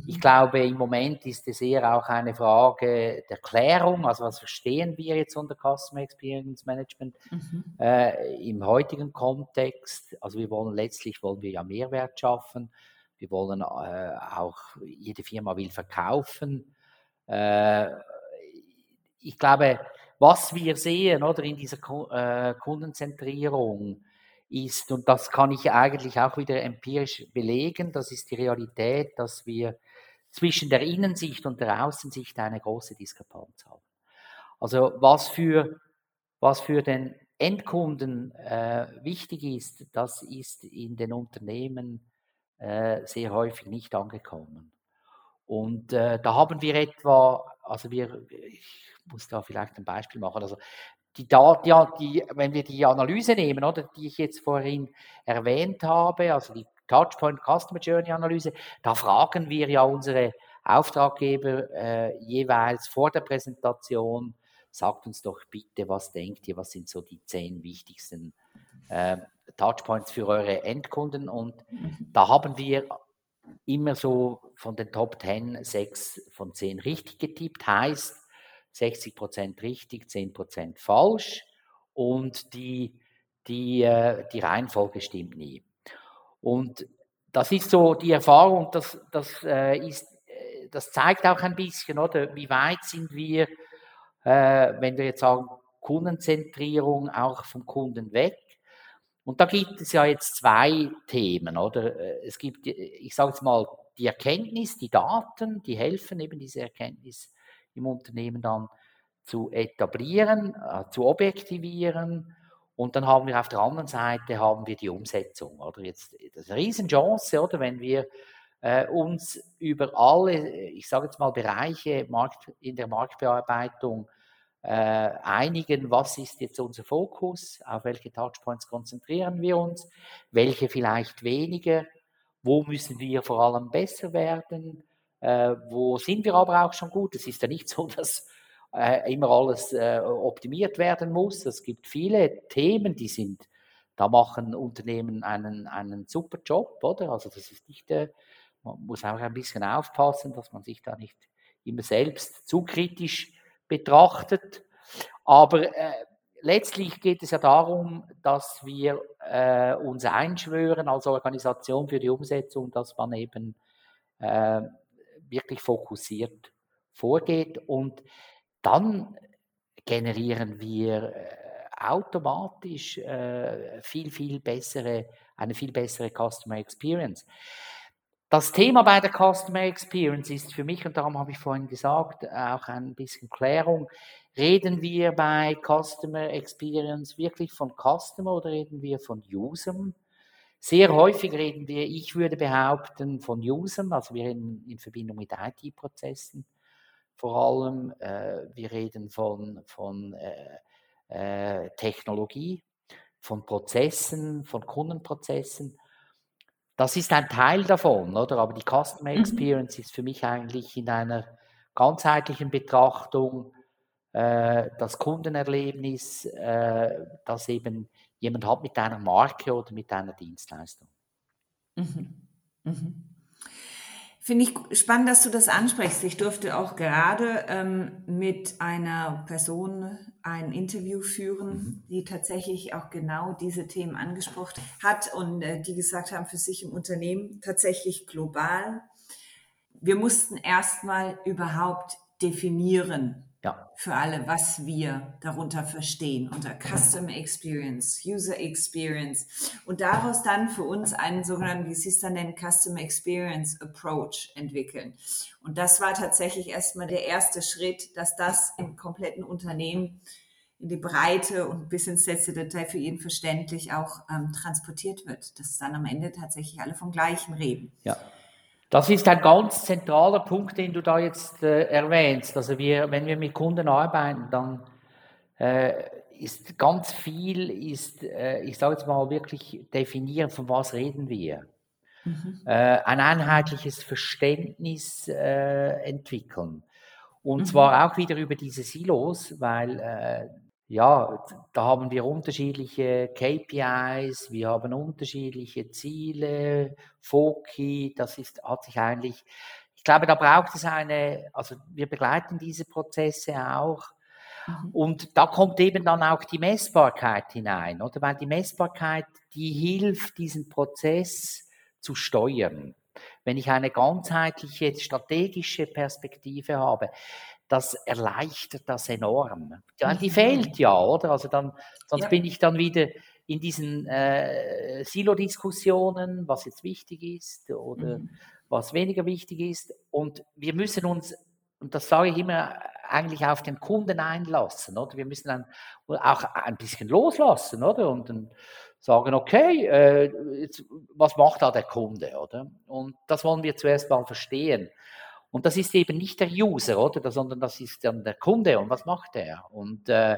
Ich glaube, im Moment ist es eher auch eine Frage der Klärung. Also was verstehen wir jetzt unter Customer Experience Management mhm. äh, im heutigen Kontext? Also wir wollen letztlich wollen wir ja Mehrwert schaffen. Wir wollen äh, auch jede Firma will verkaufen. Äh, ich glaube, was wir sehen oder in dieser äh, Kundenzentrierung ist, und das kann ich eigentlich auch wieder empirisch belegen, das ist die Realität, dass wir zwischen der Innensicht und der Außensicht eine große Diskrepanz haben. Also was für, was für den Endkunden äh, wichtig ist, das ist in den Unternehmen äh, sehr häufig nicht angekommen. Und äh, da haben wir etwa, also wir, ich muss da vielleicht ein Beispiel machen. Also die Daten, die, wenn wir die Analyse nehmen, oder, die ich jetzt vorhin erwähnt habe, also die Touchpoint Customer Journey Analyse, da fragen wir ja unsere Auftraggeber äh, jeweils vor der Präsentation, sagt uns doch bitte, was denkt ihr, was sind so die zehn wichtigsten äh, Touchpoints für eure Endkunden? Und da haben wir immer so von den Top 10 sechs von zehn richtig getippt, heißt 60 Prozent richtig, 10 Prozent falsch und die, die, äh, die Reihenfolge stimmt nie. Und das ist so die Erfahrung, das, das, äh, ist, äh, das zeigt auch ein bisschen, oder, wie weit sind wir, wenn wir jetzt sagen, Kundenzentrierung auch vom Kunden weg. Und da gibt es ja jetzt zwei Themen, oder? Es gibt, ich sage jetzt mal, die Erkenntnis, die Daten, die helfen eben diese Erkenntnis im Unternehmen dann zu etablieren, äh, zu objektivieren. Und dann haben wir auf der anderen Seite haben wir die Umsetzung. Oder? Jetzt das ist eine Riesenchance, oder? Wenn wir äh, uns über alle, ich sage jetzt mal Bereiche Markt, in der Marktbearbeitung äh, einigen, was ist jetzt unser Fokus, auf welche Touchpoints konzentrieren wir uns, welche vielleicht weniger, wo müssen wir vor allem besser werden, äh, wo sind wir aber auch schon gut? Es ist ja nicht so, dass äh, immer alles äh, optimiert werden muss. Es gibt viele Themen, die sind, da machen Unternehmen einen, einen super Job, oder? Also das ist nicht, äh, man muss auch ein bisschen aufpassen, dass man sich da nicht immer selbst zu kritisch betrachtet. Aber äh, letztlich geht es ja darum, dass wir äh, uns einschwören als Organisation für die Umsetzung, dass man eben äh, wirklich fokussiert vorgeht und dann generieren wir äh, automatisch äh, viel, viel bessere, eine viel bessere Customer Experience. Das Thema bei der Customer Experience ist für mich, und darum habe ich vorhin gesagt, auch ein bisschen Klärung. Reden wir bei Customer Experience wirklich von Customer oder reden wir von Usern? Sehr häufig reden wir, ich würde behaupten, von Usern, also wir reden in Verbindung mit IT-Prozessen vor allem. Äh, wir reden von, von äh, äh, Technologie, von Prozessen, von Kundenprozessen. Das ist ein Teil davon, oder? Aber die Customer mhm. Experience mhm. ist für mich eigentlich in einer ganzheitlichen Betrachtung äh, das Kundenerlebnis, äh, das eben jemand hat mit einer Marke oder mit einer Dienstleistung. Mhm. Mhm. Finde ich spannend, dass du das ansprichst. Ich durfte auch gerade ähm, mit einer Person ein Interview führen, mhm. die tatsächlich auch genau diese Themen angesprochen hat und äh, die gesagt haben, für sich im Unternehmen tatsächlich global. Wir mussten erstmal überhaupt definieren, ja. für alle, was wir darunter verstehen, unter Customer Experience, User Experience und daraus dann für uns einen sogenannten, wie Sie es dann nennen, Customer Experience Approach entwickeln. Und das war tatsächlich erstmal der erste Schritt, dass das im kompletten Unternehmen in die Breite und bis ins letzte Detail für jeden verständlich auch ähm, transportiert wird, dass dann am Ende tatsächlich alle vom Gleichen reden. Ja. Das ist ein ganz zentraler Punkt, den du da jetzt äh, erwähnst. Also wir, wenn wir mit Kunden arbeiten, dann äh, ist ganz viel, ist, äh, ich sage jetzt mal wirklich definieren, von was reden wir. Mhm. Äh, ein einheitliches Verständnis äh, entwickeln. Und mhm. zwar auch wieder über diese Silos, weil äh, ja, da haben wir unterschiedliche KPIs, wir haben unterschiedliche Ziele, Foki, das ist, hat sich eigentlich, ich glaube, da braucht es eine, also wir begleiten diese Prozesse auch. Mhm. Und da kommt eben dann auch die Messbarkeit hinein, oder? Weil die Messbarkeit, die hilft, diesen Prozess zu steuern. Wenn ich eine ganzheitliche strategische Perspektive habe, das erleichtert das enorm. Die fehlt ja, oder? Also dann, sonst ja. bin ich dann wieder in diesen äh, Silo-Diskussionen, was jetzt wichtig ist oder mhm. was weniger wichtig ist. Und wir müssen uns, und das sage ich immer, eigentlich auf den Kunden einlassen, oder? Wir müssen dann auch ein bisschen loslassen, oder? Und dann sagen, okay, äh, jetzt, was macht da der Kunde, oder? Und das wollen wir zuerst mal verstehen. Und das ist eben nicht der User, oder? Sondern das ist dann der Kunde und was macht er? Und, äh,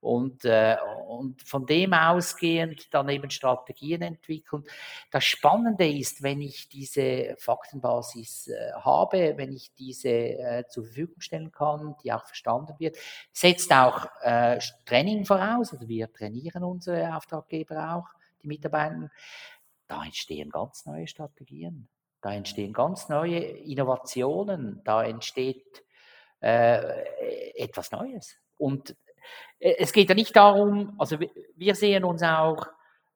und, äh, und von dem ausgehend dann eben Strategien entwickeln. Das Spannende ist, wenn ich diese Faktenbasis äh, habe, wenn ich diese äh, zur Verfügung stellen kann, die auch verstanden wird, setzt auch äh, Training voraus. Also wir trainieren unsere Auftraggeber auch, die Mitarbeiter. Da entstehen ganz neue Strategien. Da entstehen ganz neue Innovationen, da entsteht äh, etwas Neues. Und äh, es geht ja nicht darum, also wir sehen uns auch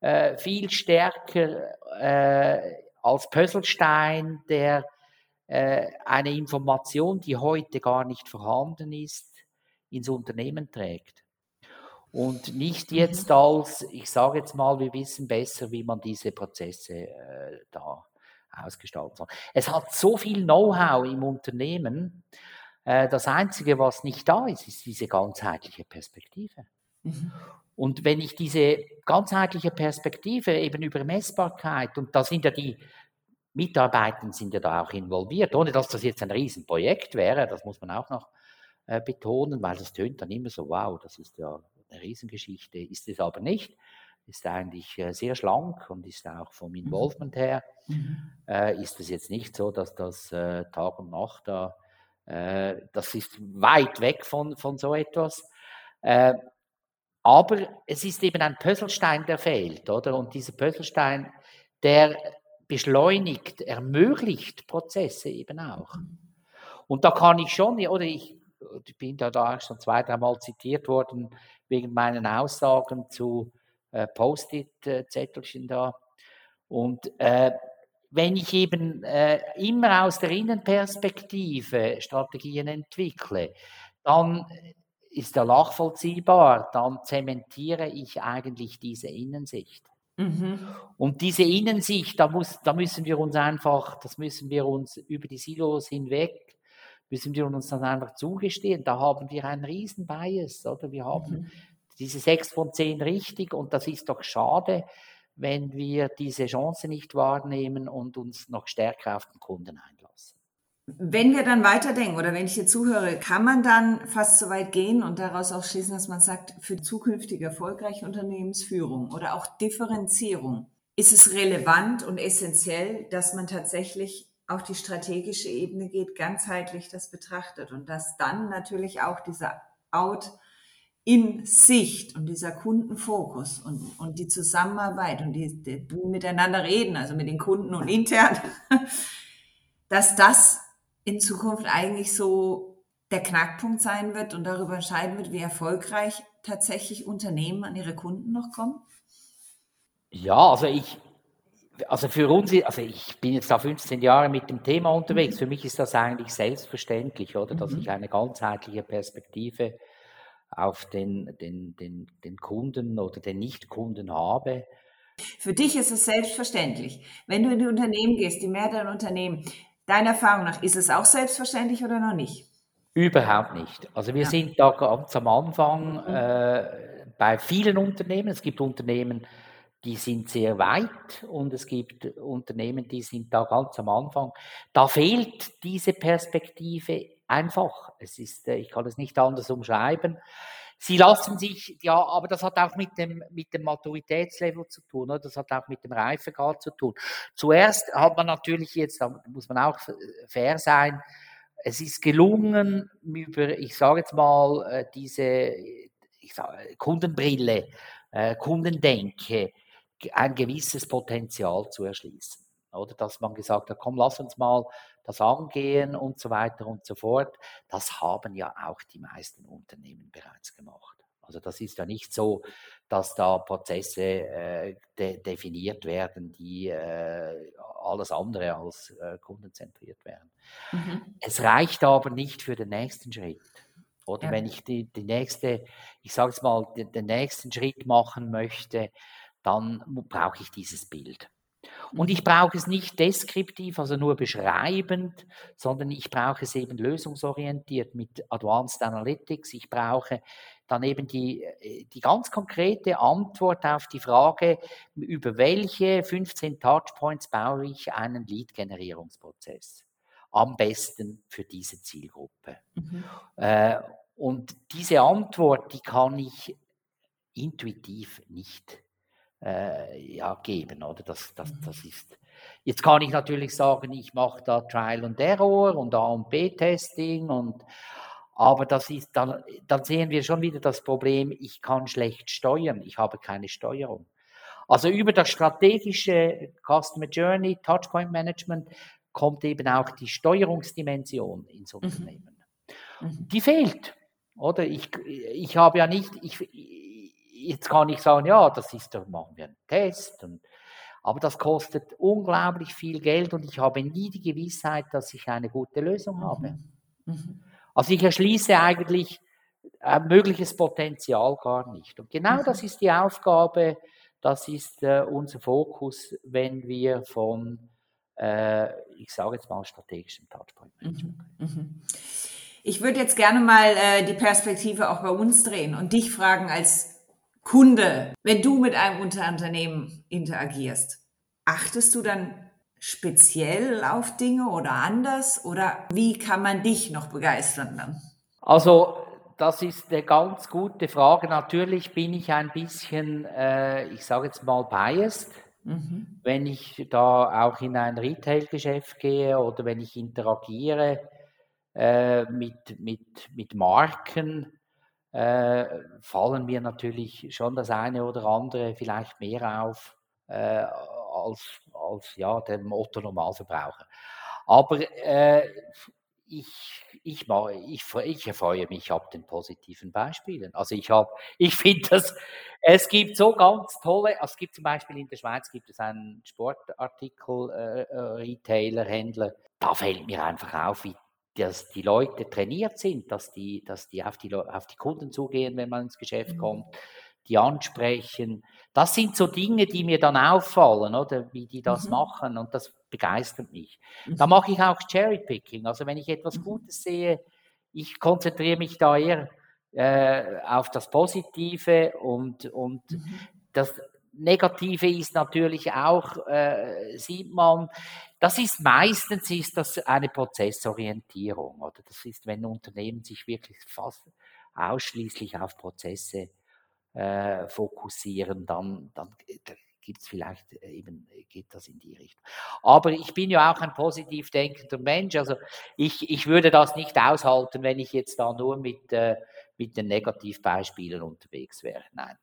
äh, viel stärker äh, als Puzzlestein, der äh, eine Information, die heute gar nicht vorhanden ist, ins Unternehmen trägt. Und nicht mhm. jetzt als, ich sage jetzt mal, wir wissen besser, wie man diese Prozesse äh, da ausgestalten soll. Es hat so viel Know-how im Unternehmen. Äh, das Einzige, was nicht da ist, ist diese ganzheitliche Perspektive. Mhm. Und wenn ich diese ganzheitliche Perspektive eben über Messbarkeit, und da sind ja die Mitarbeiter sind ja da auch involviert, ohne dass das jetzt ein Riesenprojekt wäre, das muss man auch noch äh, betonen, weil das tönt dann immer so, wow, das ist ja eine Riesengeschichte, ist es aber nicht ist eigentlich äh, sehr schlank und ist auch vom mhm. Involvement her, mhm. äh, ist es jetzt nicht so, dass das äh, Tag und Nacht da, äh, das ist weit weg von, von so etwas. Äh, aber es ist eben ein Puzzlestein, der fehlt, oder? Und dieser Puzzlestein, der beschleunigt, ermöglicht Prozesse eben auch. Mhm. Und da kann ich schon, oder ich, ich bin da, da schon zwei, dreimal zitiert worden wegen meinen Aussagen zu äh, Post-it-Zettelchen da. Und äh, wenn ich eben äh, immer aus der Innenperspektive Strategien entwickle, dann ist der nachvollziehbar, dann zementiere ich eigentlich diese Innensicht. Mhm. Und diese Innensicht, da, muss, da müssen wir uns einfach, das müssen wir uns über die Silos hinweg, müssen wir uns dann einfach zugestehen, da haben wir einen riesen Bias, oder? Wir haben mhm diese sechs von zehn richtig und das ist doch schade, wenn wir diese Chance nicht wahrnehmen und uns noch stärker auf den Kunden einlassen. Wenn wir dann weiterdenken oder wenn ich hier zuhöre, kann man dann fast so weit gehen und daraus auch schließen, dass man sagt, für zukünftige erfolgreiche Unternehmensführung oder auch Differenzierung ist es relevant und essentiell, dass man tatsächlich auf die strategische Ebene geht, ganzheitlich das betrachtet und dass dann natürlich auch dieser Out in Sicht und dieser Kundenfokus und, und die Zusammenarbeit und die, die miteinander reden, also mit den Kunden und intern, dass das in Zukunft eigentlich so der Knackpunkt sein wird und darüber entscheiden wird, wie erfolgreich tatsächlich Unternehmen an ihre Kunden noch kommen? Ja, also ich, also für uns, also ich bin jetzt da 15 Jahre mit dem Thema unterwegs. Mhm. Für mich ist das eigentlich selbstverständlich, oder, dass mhm. ich eine ganzheitliche Perspektive auf den, den, den, den Kunden oder den Nicht-Kunden habe. Für dich ist es selbstverständlich. Wenn du in die Unternehmen gehst, die mehreren Unternehmen, deiner Erfahrung nach, ist es auch selbstverständlich oder noch nicht? Überhaupt nicht. Also wir ja. sind da ganz am Anfang mhm. äh, bei vielen Unternehmen. Es gibt Unternehmen, die sind sehr weit und es gibt Unternehmen, die sind da ganz am Anfang. Da fehlt diese Perspektive einfach. Es ist, äh, ich kann es nicht anders umschreiben. Sie lassen sich, ja, aber das hat auch mit dem, mit dem Maturitätslevel zu tun, oder? das hat auch mit dem Reifegrad zu tun. Zuerst hat man natürlich jetzt, da muss man auch fair sein, es ist gelungen, über, ich sage jetzt mal, äh, diese, sag, Kundenbrille, äh, Kundendenke, ein gewisses Potenzial zu erschließen. Oder dass man gesagt hat, komm, lass uns mal das angehen und so weiter und so fort. Das haben ja auch die meisten Unternehmen bereits gemacht. Also das ist ja nicht so, dass da Prozesse äh, de definiert werden, die äh, alles andere als äh, kundenzentriert wären. Mhm. Es reicht aber nicht für den nächsten Schritt. Oder ja. wenn ich die, die nächste, ich sage es mal, den, den nächsten Schritt machen möchte, dann brauche ich dieses Bild. Und ich brauche es nicht deskriptiv, also nur beschreibend, sondern ich brauche es eben lösungsorientiert mit Advanced Analytics. Ich brauche dann eben die, äh, die ganz konkrete Antwort auf die Frage, über welche 15 Touchpoints baue ich einen Lead-Generierungsprozess am besten für diese Zielgruppe. Mhm. Äh, und diese Antwort, die kann ich intuitiv nicht äh, ja, geben. Oder? Das, das, mhm. das ist, jetzt kann ich natürlich sagen, ich mache da Trial and Error und A und B-Testing und aber das ist dann, dann sehen wir schon wieder das Problem, ich kann schlecht steuern, ich habe keine Steuerung. Also über das strategische Customer Journey, Touchpoint Management kommt eben auch die Steuerungsdimension ins mhm. Unternehmen. Mhm. Die fehlt. Oder ich, ich habe ja nicht, ich, jetzt kann ich sagen, ja, das ist, da machen wir einen Test. Und, aber das kostet unglaublich viel Geld und ich habe nie die Gewissheit, dass ich eine gute Lösung habe. Mhm. mhm. Also ich erschließe eigentlich ein äh, mögliches Potenzial gar nicht. Und genau mhm. das ist die Aufgabe, das ist äh, unser Fokus, wenn wir von, äh, ich sage jetzt mal, strategischem Touchpoint-Management mhm. mhm. Ich würde jetzt gerne mal äh, die Perspektive auch bei uns drehen und dich fragen als Kunde, wenn du mit einem Unternehmen interagierst, achtest du dann speziell auf Dinge oder anders oder wie kann man dich noch begeistern dann? Also das ist eine ganz gute Frage. Natürlich bin ich ein bisschen, äh, ich sage jetzt mal, biased. Mhm. Wenn ich da auch in ein Retail-Geschäft gehe oder wenn ich interagiere äh, mit, mit, mit Marken, äh, fallen mir natürlich schon das eine oder andere vielleicht mehr auf äh, als, als ja, der Motto Normalverbraucher. Aber äh, ich, ich, ich, ich erfreue mich ab den positiven Beispielen. Also ich habe, ich finde es gibt so ganz tolle, also es gibt zum Beispiel in der Schweiz gibt es einen Sportartikel-Retailer, äh, Händler, da fällt mir einfach auf, wie dass die Leute trainiert sind, dass die, dass die, auf, die auf die Kunden zugehen, wenn man ins Geschäft mhm. kommt, die ansprechen. Das sind so Dinge, die mir dann auffallen, oder wie die das mhm. machen und das begeistert mich. Mhm. Da mache ich auch Cherrypicking. Also wenn ich etwas mhm. Gutes sehe, ich konzentriere mich da eher äh, auf das Positive und, und mhm. das Negative ist natürlich auch, äh, sieht man, das ist meistens ist das eine Prozessorientierung oder das ist, wenn Unternehmen sich wirklich fast ausschließlich auf Prozesse äh, fokussieren, dann, dann gibt es vielleicht eben, geht das in die Richtung. Aber ich bin ja auch ein positiv denkender Mensch, also ich, ich würde das nicht aushalten, wenn ich jetzt da nur mit, äh, mit den Negativbeispielen unterwegs wäre. Nein.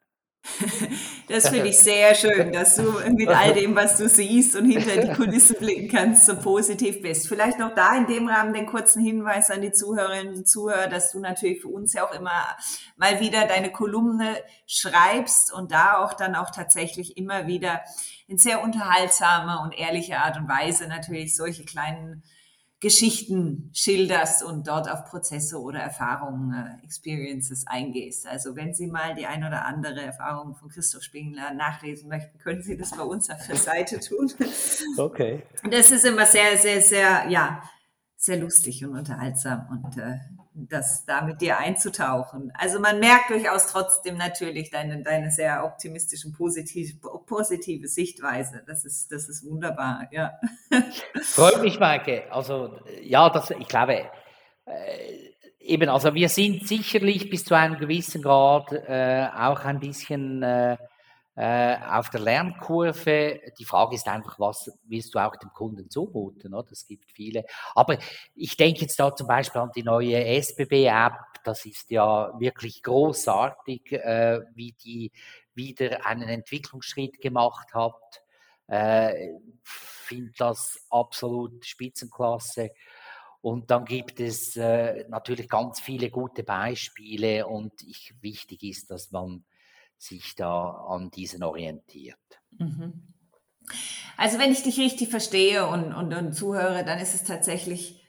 Das finde ich sehr schön, dass du mit all dem, was du siehst und hinter die Kulissen blicken kannst, so positiv bist. Vielleicht noch da in dem Rahmen den kurzen Hinweis an die Zuhörerinnen und Zuhörer, dass du natürlich für uns ja auch immer mal wieder deine Kolumne schreibst und da auch dann auch tatsächlich immer wieder in sehr unterhaltsamer und ehrlicher Art und Weise natürlich solche kleinen Geschichten schilderst und dort auf Prozesse oder Erfahrungen, äh, Experiences eingehst. Also wenn Sie mal die ein oder andere Erfahrung von Christoph Spingler nachlesen möchten, können Sie das bei uns auf der Seite tun. Okay. Das ist immer sehr, sehr, sehr, ja, sehr lustig und unterhaltsam und äh, das da mit dir einzutauchen. Also man merkt durchaus trotzdem natürlich deine, deine sehr optimistischen, positiv, positive Sichtweise. Das ist, das ist wunderbar, ja. Freut mich, Maike. Also ja, das, ich glaube, äh, eben, also wir sind sicherlich bis zu einem gewissen Grad äh, auch ein bisschen äh, auf der Lernkurve. Die Frage ist einfach, was willst du auch dem Kunden zumuten? Oder? Es gibt viele. Aber ich denke jetzt da zum Beispiel an die neue SBB-App. Das ist ja wirklich großartig, äh, wie die wieder einen Entwicklungsschritt gemacht hat. Äh, Finde das absolut Spitzenklasse. Und dann gibt es äh, natürlich ganz viele gute Beispiele und ich, wichtig ist, dass man sich da an diesen orientiert. Mhm. Also wenn ich dich richtig verstehe und, und, und zuhöre, dann ist es tatsächlich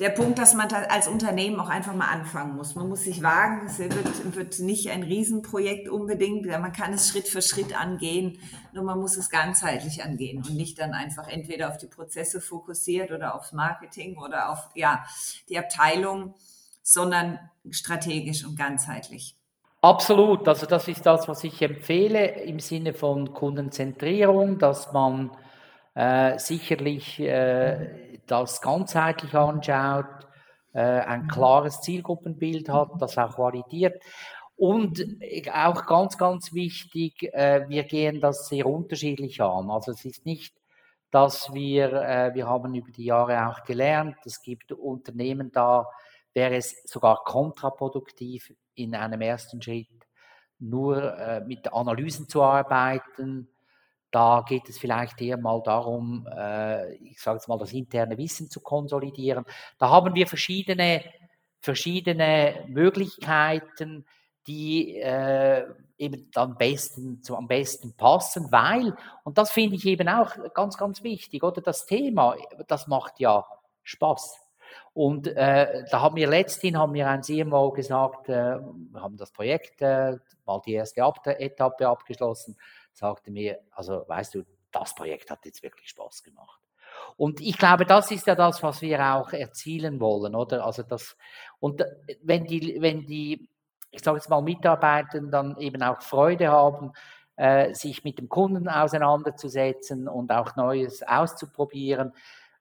der Punkt, dass man als Unternehmen auch einfach mal anfangen muss. Man muss sich wagen. Es wird, wird nicht ein Riesenprojekt unbedingt. Man kann es Schritt für Schritt angehen, nur man muss es ganzheitlich angehen und nicht dann einfach entweder auf die Prozesse fokussiert oder aufs Marketing oder auf ja, die Abteilung, sondern strategisch und ganzheitlich. Absolut, also das ist das, was ich empfehle im Sinne von Kundenzentrierung, dass man äh, sicherlich äh, das ganzheitlich anschaut, äh, ein klares Zielgruppenbild hat, das auch validiert. Und auch ganz, ganz wichtig, äh, wir gehen das sehr unterschiedlich an. Also es ist nicht, dass wir, äh, wir haben über die Jahre auch gelernt, es gibt Unternehmen da, wäre es sogar kontraproduktiv, in einem ersten Schritt nur äh, mit Analysen zu arbeiten. Da geht es vielleicht eher mal darum, äh, ich sage jetzt mal, das interne Wissen zu konsolidieren. Da haben wir verschiedene, verschiedene Möglichkeiten, die äh, eben am besten, zu, am besten passen, weil, und das finde ich eben auch ganz, ganz wichtig, oder das Thema, das macht ja Spaß. Und äh, da haben wir letzthin haben wir ein CMO gesagt, äh, wir haben das Projekt äh, mal die erste Ab Etappe abgeschlossen, sagte mir, also weißt du, das Projekt hat jetzt wirklich Spaß gemacht. Und ich glaube, das ist ja das, was wir auch erzielen wollen, oder? Also das, und wenn die, wenn die, ich sage jetzt mal, Mitarbeiter dann eben auch Freude haben, äh, sich mit dem Kunden auseinanderzusetzen und auch Neues auszuprobieren, äh,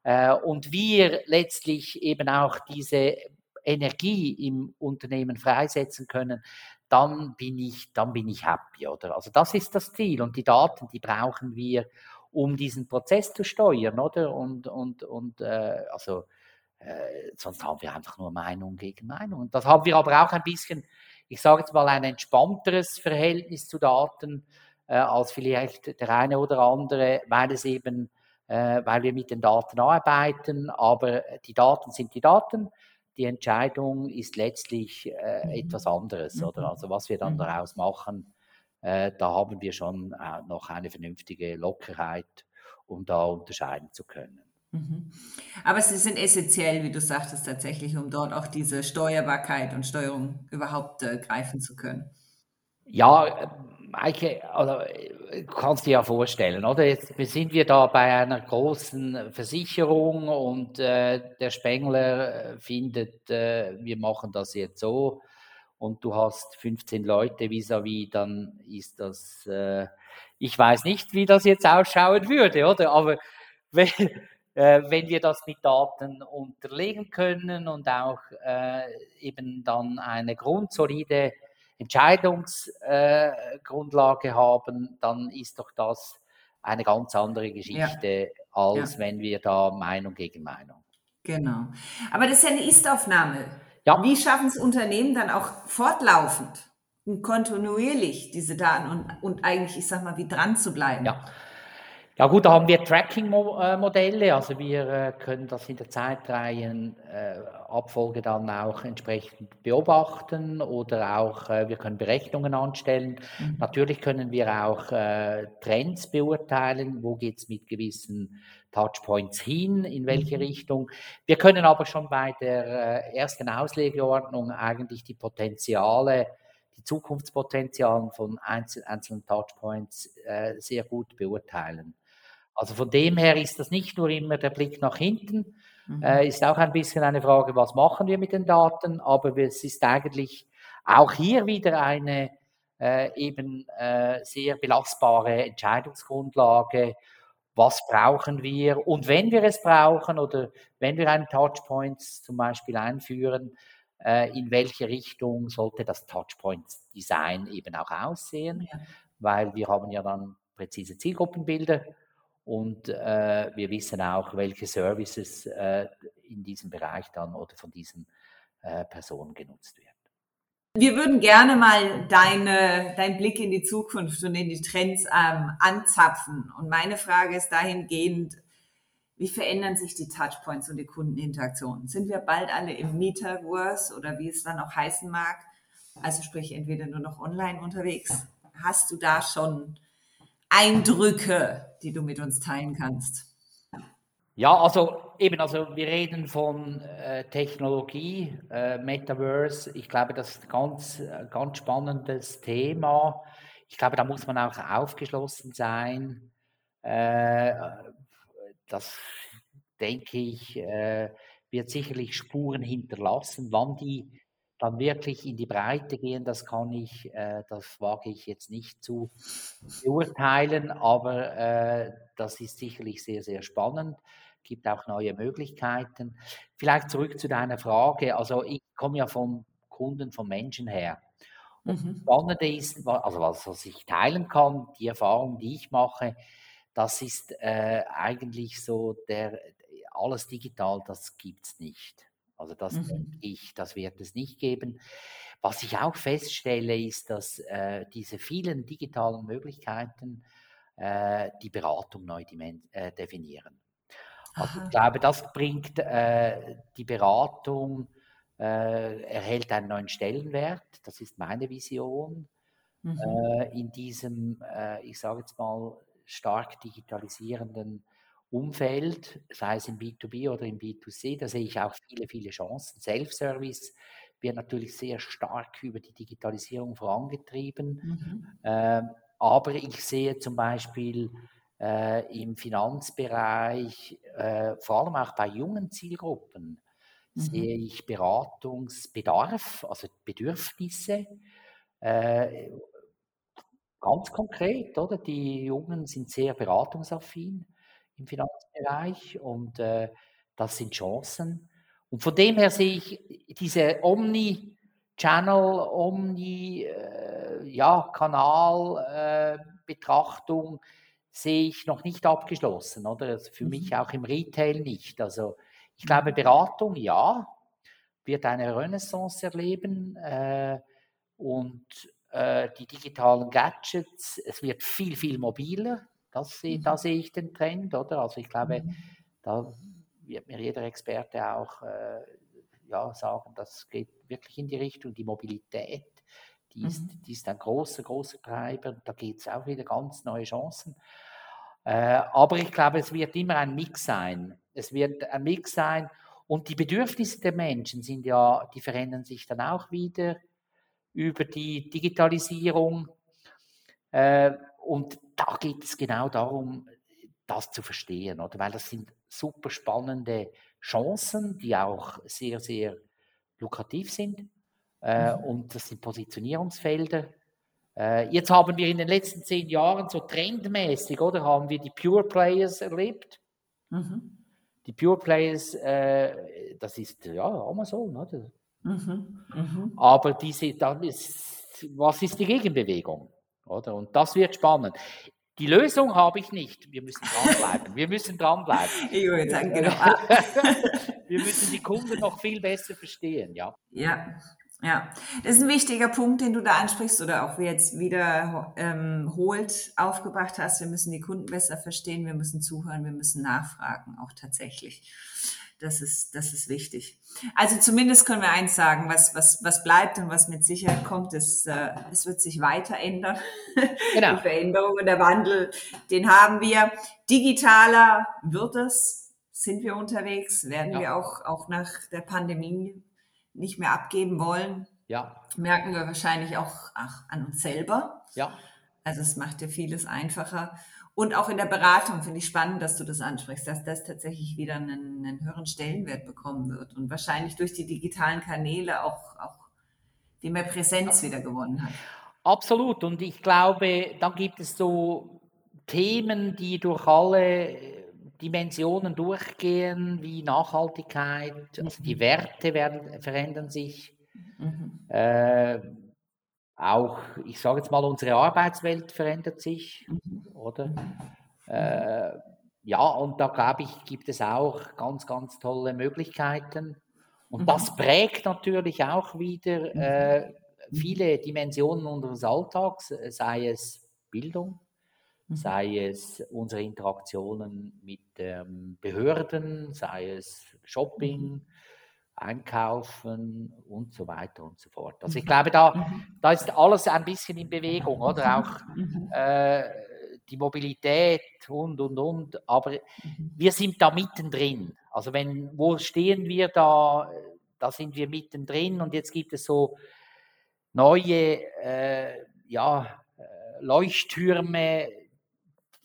und wir letztlich eben auch diese Energie im Unternehmen freisetzen können, dann bin ich, dann bin ich happy, oder? Also das ist das Ziel und die Daten, die brauchen wir, um diesen Prozess zu steuern, oder? Und, und, und äh, also äh, sonst haben wir einfach nur Meinung gegen Meinung. Und das haben wir aber auch ein bisschen, ich sage jetzt mal, ein entspannteres Verhältnis zu Daten äh, als vielleicht der eine oder andere, weil es eben äh, weil wir mit den Daten arbeiten, aber die Daten sind die Daten. Die Entscheidung ist letztlich äh, mhm. etwas anderes, mhm. oder? Also was wir dann mhm. daraus machen, äh, da haben wir schon äh, noch eine vernünftige Lockerheit, um da unterscheiden zu können. Aber sie sind essentiell, wie du sagtest, tatsächlich, um dort auch diese Steuerbarkeit und Steuerung überhaupt äh, greifen zu können. Ja, Maike, also, kannst dir ja vorstellen, oder? Jetzt sind wir da bei einer großen Versicherung und äh, der Spengler findet, äh, wir machen das jetzt so und du hast 15 Leute vis-à-vis, -vis, dann ist das, äh, ich weiß nicht, wie das jetzt ausschauen würde, oder? Aber wenn, äh, wenn wir das mit Daten unterlegen können und auch äh, eben dann eine grundsolide Entscheidungsgrundlage haben, dann ist doch das eine ganz andere Geschichte, ja. als ja. wenn wir da Meinung gegen Meinung. Genau. Aber das ist ja eine Ist-Aufnahme. Ja. Wie schaffen es Unternehmen dann auch fortlaufend und kontinuierlich diese Daten und, und eigentlich, ich sag mal, wie dran zu bleiben? Ja. Ja gut, da haben wir Tracking-Modelle, also wir äh, können das in der Zeitreihenabfolge äh, dann auch entsprechend beobachten oder auch äh, wir können Berechnungen anstellen. Mhm. Natürlich können wir auch Trends beurteilen, wo geht es mit gewissen Touchpoints hin, in welche mhm. Richtung. Wir können aber schon bei der ersten Auslegeordnung eigentlich die Potenziale die Zukunftspotenzialen von einzelnen Touchpoints sehr gut beurteilen. Also von dem her ist das nicht nur immer der Blick nach hinten, mhm. äh, ist auch ein bisschen eine Frage, was machen wir mit den Daten, aber es ist eigentlich auch hier wieder eine äh, eben äh, sehr belastbare Entscheidungsgrundlage. Was brauchen wir? Und wenn wir es brauchen oder wenn wir einen Touchpoint zum Beispiel einführen, äh, in welche Richtung sollte das Touchpoint-Design eben auch aussehen? Ja weil wir haben ja dann präzise Zielgruppenbilder und äh, wir wissen auch, welche Services äh, in diesem Bereich dann oder von diesen äh, Personen genutzt werden. Wir würden gerne mal deine, deinen Blick in die Zukunft und in die Trends ähm, anzapfen. Und meine Frage ist dahingehend, wie verändern sich die Touchpoints und die Kundeninteraktionen? Sind wir bald alle im Metaverse oder wie es dann auch heißen mag? Also sprich entweder nur noch online unterwegs. Hast du da schon Eindrücke, die du mit uns teilen kannst? Ja, also eben, also wir reden von äh, Technologie, äh, Metaverse. Ich glaube, das ist ein ganz, äh, ganz spannendes Thema. Ich glaube, da muss man auch aufgeschlossen sein. Äh, das denke ich, äh, wird sicherlich Spuren hinterlassen. Wann die dann wirklich in die Breite gehen, das kann ich, äh, das wage ich jetzt nicht zu beurteilen, aber äh, das ist sicherlich sehr, sehr spannend, gibt auch neue Möglichkeiten. Vielleicht zurück zu deiner Frage, also ich komme ja vom Kunden, vom Menschen her. Und mhm. das Spannende ist, also was, was ich teilen kann, die Erfahrung, die ich mache, das ist äh, eigentlich so der, alles digital, das gibt es nicht. Also das mhm. denke ich, das wird es nicht geben. Was ich auch feststelle, ist, dass äh, diese vielen digitalen Möglichkeiten äh, die Beratung neu äh, definieren. Also ich glaube, das bringt äh, die Beratung, äh, erhält einen neuen Stellenwert. Das ist meine Vision. Mhm. Äh, in diesem, ich sage jetzt mal, stark digitalisierenden Umfeld, sei es im B2B oder im B2C, da sehe ich auch viele, viele Chancen. Self-Service wird natürlich sehr stark über die Digitalisierung vorangetrieben. Mhm. Ähm, aber ich sehe zum Beispiel äh, im Finanzbereich, äh, vor allem auch bei jungen Zielgruppen, mhm. sehe ich Beratungsbedarf, also Bedürfnisse. Äh, ganz konkret, oder? Die Jungen sind sehr beratungsaffin im Finanzbereich und äh, das sind Chancen. Und von dem her sehe ich diese Omni-Channel, Omni-Kanal-Betrachtung äh, sehe ich noch nicht abgeschlossen, oder? Also für mhm. mich auch im Retail nicht. Also ich glaube, Beratung, ja, wird eine Renaissance erleben äh, und äh, die digitalen Gadgets, es wird viel, viel mobiler. Das, mhm. Da sehe ich den Trend, oder? Also ich glaube, mhm. da wird mir jeder Experte auch äh, ja, sagen, das geht wirklich in die Richtung, die Mobilität, die ist, mhm. die ist ein großer, großer Treiber. Da geht es auch wieder ganz neue Chancen. Äh, aber ich glaube, es wird immer ein Mix sein. Es wird ein Mix sein. Und die Bedürfnisse der Menschen sind ja, die verändern sich dann auch wieder über die Digitalisierung. Äh, und da geht es genau darum, das zu verstehen, oder? Weil das sind super spannende Chancen, die auch sehr, sehr lukrativ sind. Äh, mhm. Und das sind Positionierungsfelder. Äh, jetzt haben wir in den letzten zehn Jahren so trendmäßig, oder, haben wir die Pure Players erlebt. Mhm. Die Pure Players, äh, das ist ja Amazon, oder? Mhm. Mhm. Aber diese, dann ist, was ist die Gegenbewegung? Oder? Und das wird spannend. Die Lösung habe ich nicht. Wir müssen dranbleiben. Wir müssen dranbleiben. Ich würde sagen, genau. Wir müssen die Kunden noch viel besser verstehen, ja. Ja, ja, das ist ein wichtiger Punkt, den du da ansprichst oder auch jetzt wieder ähm, holt aufgebracht hast. Wir müssen die Kunden besser verstehen, wir müssen zuhören, wir müssen nachfragen, auch tatsächlich. Das ist, das ist wichtig. Also zumindest können wir eins sagen, was, was, was bleibt und was mit Sicherheit kommt, ist, äh, es wird sich weiter ändern. Genau. Die Veränderung und der Wandel, den haben wir. Digitaler wird es, sind wir unterwegs, werden ja. wir auch, auch nach der Pandemie nicht mehr abgeben wollen. Ja. Merken wir wahrscheinlich auch ach, an uns selber. Ja. Also es macht ja vieles einfacher. Und auch in der Beratung finde ich spannend, dass du das ansprichst, dass das tatsächlich wieder einen, einen höheren Stellenwert bekommen wird und wahrscheinlich durch die digitalen Kanäle auch, auch die mehr Präsenz wieder gewonnen hat. Absolut. Und ich glaube, dann gibt es so Themen, die durch alle Dimensionen durchgehen, wie Nachhaltigkeit, also die Werte werden, verändern sich. Mhm. Äh, auch, ich sage jetzt mal, unsere Arbeitswelt verändert sich, mhm. oder? Mhm. Äh, ja, und da glaube ich, gibt es auch ganz, ganz tolle Möglichkeiten. Und mhm. das prägt natürlich auch wieder mhm. äh, viele Dimensionen unseres Alltags, sei es Bildung, mhm. sei es unsere Interaktionen mit ähm, Behörden, sei es Shopping, mhm. Einkaufen und so weiter und so fort. Also ich glaube, da, da ist alles ein bisschen in Bewegung, oder auch äh, die Mobilität und, und, und. Aber wir sind da mittendrin. Also wenn, wo stehen wir da? Da sind wir mittendrin und jetzt gibt es so neue äh, ja, äh, Leuchttürme,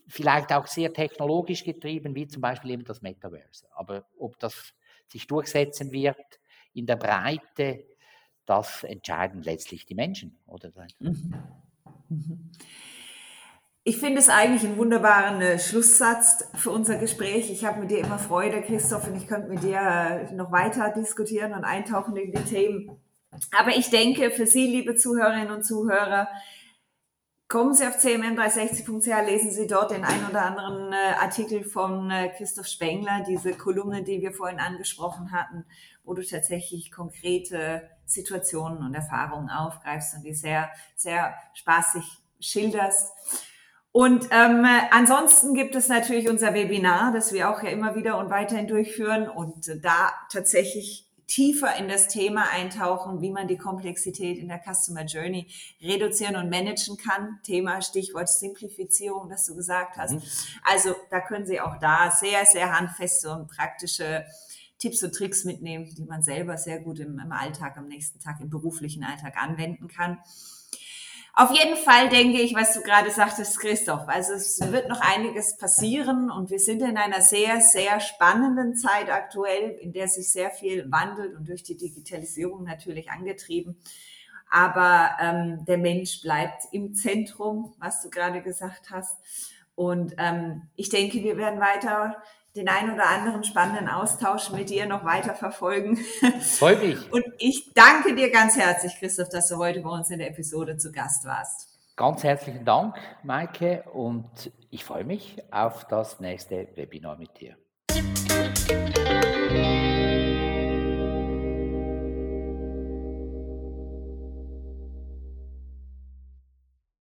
vielleicht auch sehr technologisch getrieben, wie zum Beispiel eben das Metaverse. Aber ob das sich durchsetzen wird in der Breite, das entscheiden letztlich die Menschen, oder? Mhm. Mhm. Ich finde es eigentlich einen wunderbaren äh, Schlusssatz für unser Gespräch. Ich habe mit dir immer Freude, Christoph, und ich könnte mit dir äh, noch weiter diskutieren und eintauchen in die Themen. Aber ich denke, für Sie, liebe Zuhörerinnen und Zuhörer, kommen Sie auf cmm360.ch, lesen Sie dort den ein oder anderen äh, Artikel von äh, Christoph Spengler, diese Kolumne, die wir vorhin angesprochen hatten, wo du tatsächlich konkrete Situationen und Erfahrungen aufgreifst und die sehr, sehr spaßig schilderst. Und ähm, ansonsten gibt es natürlich unser Webinar, das wir auch ja immer wieder und weiterhin durchführen und da tatsächlich tiefer in das Thema eintauchen, wie man die Komplexität in der Customer Journey reduzieren und managen kann. Thema Stichwort Simplifizierung, das du gesagt hast. Mhm. Also da können Sie auch da sehr, sehr handfeste und praktische Tipps und Tricks mitnehmen, die man selber sehr gut im, im Alltag, am nächsten Tag, im beruflichen Alltag anwenden kann. Auf jeden Fall denke ich, was du gerade sagtest, Christoph. Also es wird noch einiges passieren und wir sind in einer sehr, sehr spannenden Zeit aktuell, in der sich sehr viel wandelt und durch die Digitalisierung natürlich angetrieben. Aber ähm, der Mensch bleibt im Zentrum, was du gerade gesagt hast. Und ähm, ich denke, wir werden weiter den ein oder anderen spannenden Austausch mit dir noch weiter verfolgen. Freut mich. Und ich danke dir ganz herzlich, Christoph, dass du heute bei uns in der Episode zu Gast warst. Ganz herzlichen Dank, Maike, und ich freue mich auf das nächste Webinar mit dir.